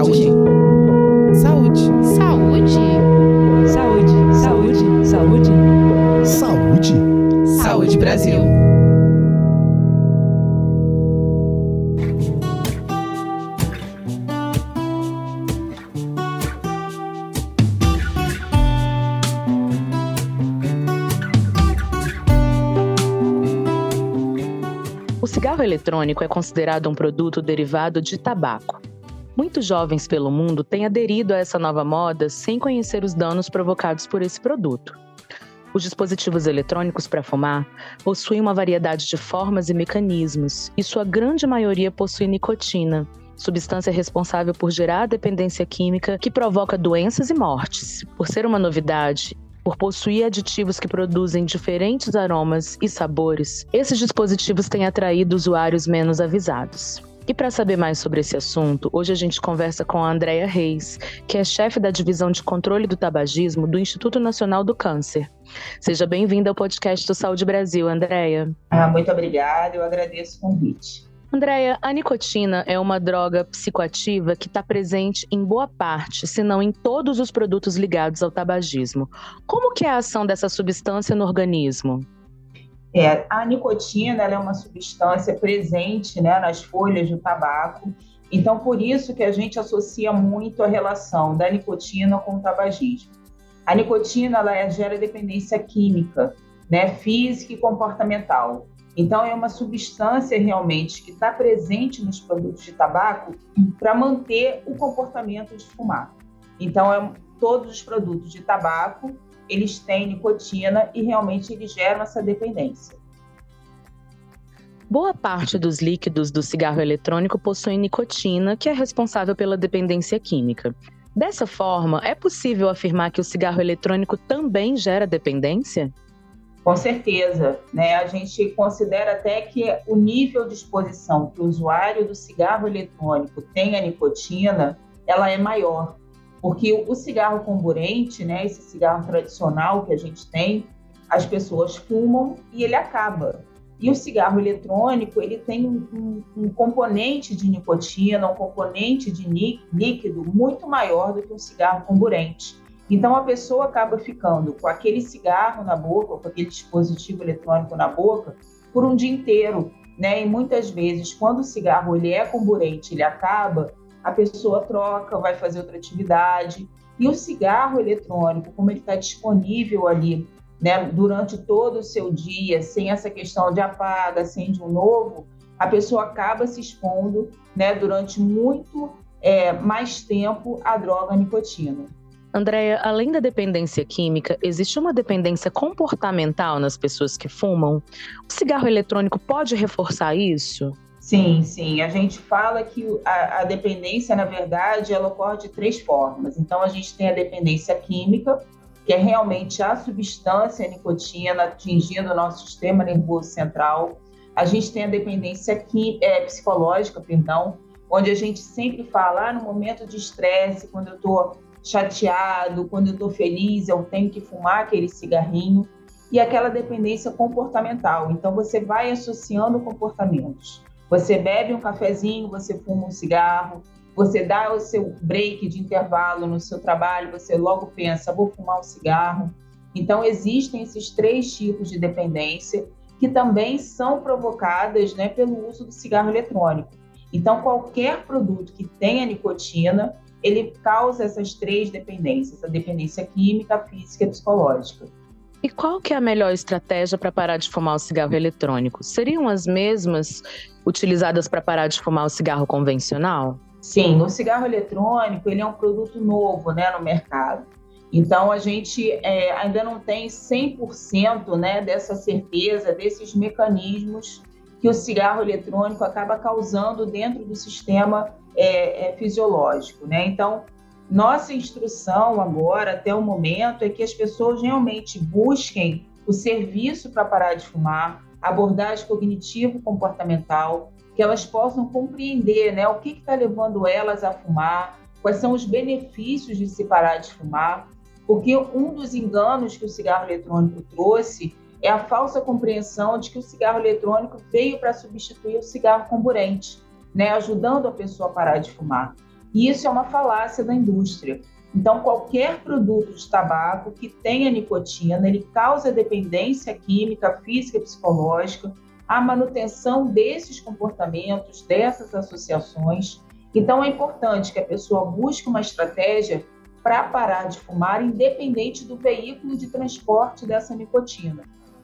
Saúde. Saúde. Saúde. Saúde. Saúde. Saúde. Saúde. Saúde Brasil. O cigarro eletrônico é considerado um produto derivado de tabaco. Muitos jovens pelo mundo têm aderido a essa nova moda sem conhecer os danos provocados por esse produto. Os dispositivos eletrônicos para fumar possuem uma variedade de formas e mecanismos, e sua grande maioria possui nicotina, substância responsável por gerar dependência química que provoca doenças e mortes. Por ser uma novidade por possuir aditivos que produzem diferentes aromas e sabores, esses dispositivos têm atraído usuários menos avisados. E para saber mais sobre esse assunto, hoje a gente conversa com a Andrea Reis, que é chefe da divisão de controle do tabagismo do Instituto Nacional do Câncer. Seja bem-vinda ao podcast do Saúde Brasil, Andrea. Ah, muito obrigada, eu agradeço o convite. Andréia, a nicotina é uma droga psicoativa que está presente em boa parte, se não em todos os produtos ligados ao tabagismo. Como que é a ação dessa substância no organismo? É, a nicotina é uma substância presente né, nas folhas do tabaco, então por isso que a gente associa muito a relação da nicotina com o tabagismo. A nicotina ela gera dependência química, né, física e comportamental. Então, é uma substância realmente que está presente nos produtos de tabaco para manter o comportamento de fumar. Então, é, todos os produtos de tabaco eles têm nicotina e realmente eles geram essa dependência. Boa parte dos líquidos do cigarro eletrônico possuem nicotina, que é responsável pela dependência química. Dessa forma, é possível afirmar que o cigarro eletrônico também gera dependência? Com certeza, né? A gente considera até que o nível de exposição que o usuário do cigarro eletrônico tem à nicotina, ela é maior, porque o cigarro comburente, né, esse cigarro tradicional que a gente tem, as pessoas fumam e ele acaba. E o cigarro eletrônico, ele tem um, um, componente de nicotina, um componente de líquido muito maior do que um cigarro comburente. Então a pessoa acaba ficando com aquele cigarro na boca, com aquele dispositivo eletrônico na boca, por um dia inteiro, né? E muitas vezes, quando o cigarro ele é comburente, ele acaba, a pessoa troca, vai fazer outra atividade. E o cigarro eletrônico, como ele está disponível ali, né, durante todo o seu dia, sem essa questão de apaga, acende um novo, a pessoa acaba se expondo, né, durante muito é, mais tempo à droga nicotina. Andréia, além da dependência química, existe uma dependência comportamental nas pessoas que fumam? O cigarro eletrônico pode reforçar isso? Sim, sim. A gente fala que a, a, dependência, na verdade, ela ocorre de três formas. Então, a gente tem a dependência química, que é realmente a substância a nicotina atingindo o nosso sistema nervoso central. A gente tem a dependência é, psicológica, perdão, onde a gente sempre fala, ah, no momento de estresse, quando eu estou chateado, quando eu estou feliz, eu tenho que fumar aquele cigarrinho. E aquela dependência comportamental. Então, você vai associando comportamentos. Você bebe um cafezinho, você fuma um cigarro, você dá o seu break de intervalo no seu trabalho, você logo pensa, vou fumar um cigarro. Então, existem esses três tipos de dependência que também são provocadas né, pelo uso do cigarro eletrônico. Então, qualquer produto que tenha nicotina, ele causa essas três dependências, a dependência química, física e psicológica. E qual que é a melhor estratégia para parar de fumar o cigarro eletrônico? Seriam as mesmas utilizadas para parar de fumar o cigarro convencional? Sim, o cigarro eletrônico ele é um produto novo né, no mercado. Então, a gente é, ainda não tem 100% né, dessa certeza, desses mecanismos que o cigarro eletrônico acaba causando dentro do sistema é, é, fisiológico, né? Então, nossa instrução agora, até o momento, é que as pessoas realmente busquem o serviço para parar de fumar, abordagem cognitivo-comportamental, que elas possam compreender né, o que está levando elas a fumar, quais são os benefícios de se parar de fumar, porque um dos enganos que o cigarro eletrônico trouxe é a falsa compreensão de que o cigarro eletrônico veio para substituir o cigarro comburente né, ajudando a pessoa a parar de fumar. E isso é uma falácia da indústria. Então, qualquer produto de tabaco que tenha nicotina, ele causa dependência química, física e psicológica, a manutenção desses comportamentos, dessas associações. Então, é importante que a pessoa busque uma estratégia para parar de fumar, independente do veículo de transporte dessa nicotina.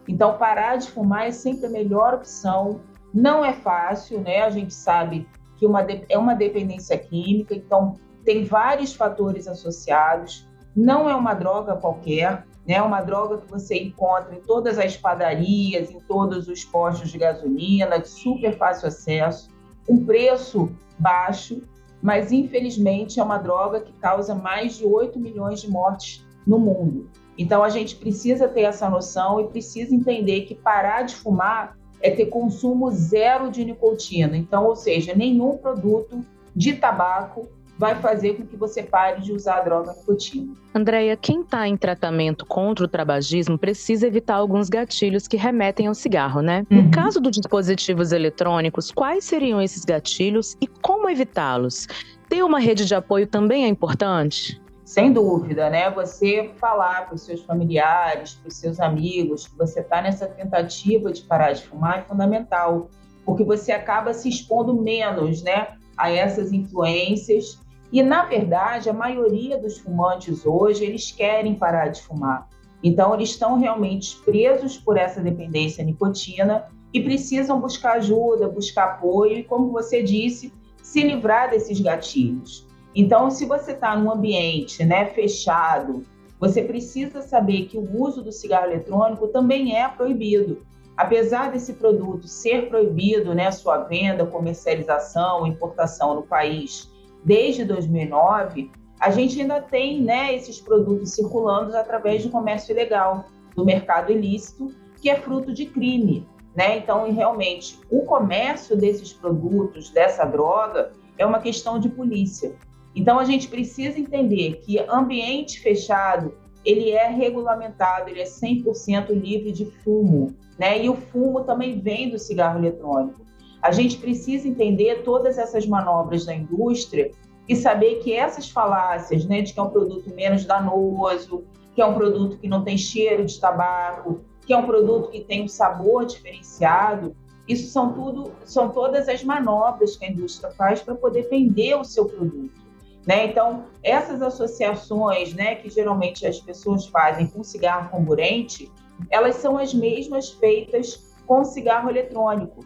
Então, parar de fumar é sempre a melhor opção. Não é fácil, né? A gente sabe que uma é uma dependência química, então tem vários fatores associados. Não é uma droga qualquer, né? É uma droga que você encontra em todas as padarias, em todos os postos de gasolina, de super fácil acesso, um preço baixo, mas infelizmente é uma droga que causa mais de 8 milhões de mortes no mundo. Então a gente precisa ter essa noção e precisa entender que parar de fumar é ter consumo zero de nicotina. Então, ou seja, nenhum produto de tabaco vai fazer com que você pare de usar a droga nicotina. Andréia, quem está em tratamento contra o tabagismo precisa evitar alguns gatilhos que remetem ao cigarro, né? Uhum. No caso dos dispositivos eletrônicos, quais seriam esses gatilhos e como evitá-los? Ter uma rede de apoio também é importante? Sem dúvida, né? Você falar para os seus familiares, para os seus amigos, que você está nessa tentativa de parar de fumar é fundamental, porque você acaba se expondo menos, né, a essas influências e, na verdade, a maioria dos fumantes hoje, eles querem parar de fumar. Então, eles estão realmente presos por essa dependência à nicotina e precisam buscar ajuda, buscar apoio e, como você disse, se livrar desses gatilhos. Então, se você está num ambiente né, fechado, você precisa saber que o uso do cigarro eletrônico também é proibido. Apesar desse produto ser proibido, né, sua venda, comercialização, importação no país desde 2009, a gente ainda tem né, esses produtos circulando através do comércio ilegal, do mercado ilícito, que é fruto de crime. Né? Então, realmente, o comércio desses produtos, dessa droga, é uma questão de polícia. Então, a gente precisa entender que ambiente fechado, ele é regulamentado, ele é 100% livre de fumo, né? E o fumo também vem do cigarro eletrônico. A gente precisa entender todas essas manobras da indústria e saber que essas falácias, né, de que é um produto menos danoso, que é um produto que não tem cheiro de tabaco, que é um produto que tem um sabor diferenciado, isso são tudo, são todas as manobras que a indústria faz para poder vender o seu produto. Né? Então, essas associações né, que geralmente as pessoas fazem com cigarro comburente, elas são as mesmas feitas com cigarro eletrônico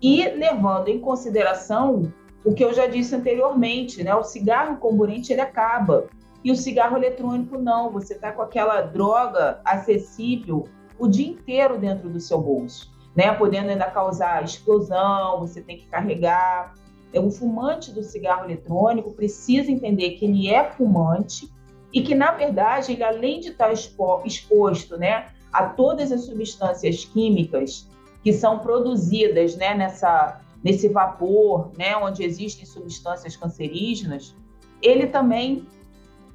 e levando em consideração o que eu já disse anteriormente, né? O cigarro comburente ele acaba e o cigarro eletrônico não. Você está com aquela droga acessível o dia inteiro dentro do seu bolso, né? Podendo ainda causar explosão, você tem que carregar. É, o fumante do cigarro eletrônico precisa entender que ele é fumante e que na verdade ele além de estar exposto, né, a todas as substâncias químicas que são produzidas né, nessa, nesse vapor, né, onde existem substâncias cancerígenas, ele também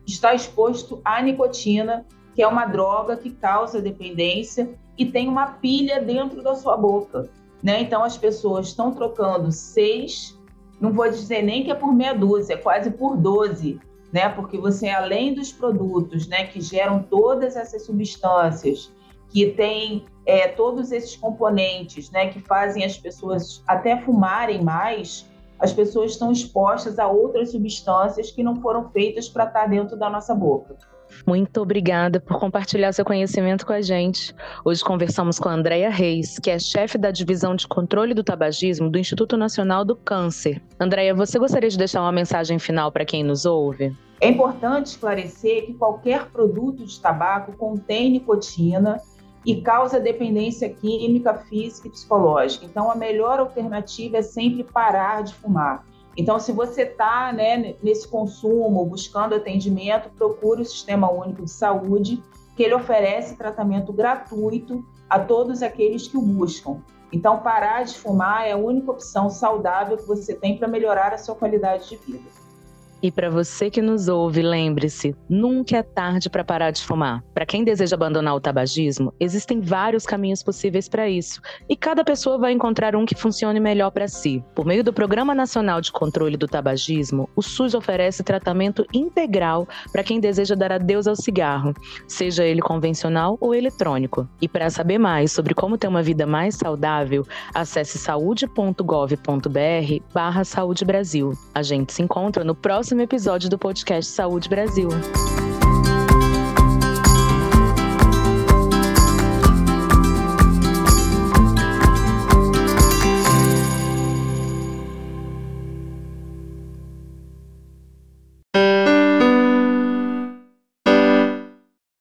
está exposto à nicotina, que é uma droga que causa dependência e tem uma pilha dentro da sua boca. Né? Então, as pessoas estão trocando seis, não vou dizer nem que é por meia dúzia, é quase por doze, né? porque você, além dos produtos né, que geram todas essas substâncias, que tem é, todos esses componentes né, que fazem as pessoas até fumarem mais, as pessoas estão expostas a outras substâncias que não foram feitas para estar dentro da nossa boca. Muito obrigada por compartilhar seu conhecimento com a gente. Hoje conversamos com a Andrea Reis, que é chefe da divisão de controle do tabagismo do Instituto Nacional do Câncer. Andrea, você gostaria de deixar uma mensagem final para quem nos ouve? É importante esclarecer que qualquer produto de tabaco contém nicotina e causa dependência química, física e psicológica. Então, a melhor alternativa é sempre parar de fumar. Então, se você está né, nesse consumo, buscando atendimento, procure o Sistema Único de Saúde, que ele oferece tratamento gratuito a todos aqueles que o buscam. Então, parar de fumar é a única opção saudável que você tem para melhorar a sua qualidade de vida. E para você que nos ouve, lembre-se, nunca é tarde para parar de fumar. Para quem deseja abandonar o tabagismo, existem vários caminhos possíveis para isso, e cada pessoa vai encontrar um que funcione melhor para si. Por meio do Programa Nacional de Controle do Tabagismo, o SUS oferece tratamento integral para quem deseja dar adeus ao cigarro, seja ele convencional ou eletrônico. E para saber mais sobre como ter uma vida mais saudável, acesse saúde.gov.br/barra Saúde Brasil. A gente se encontra no próximo episódio do podcast Saúde Brasil.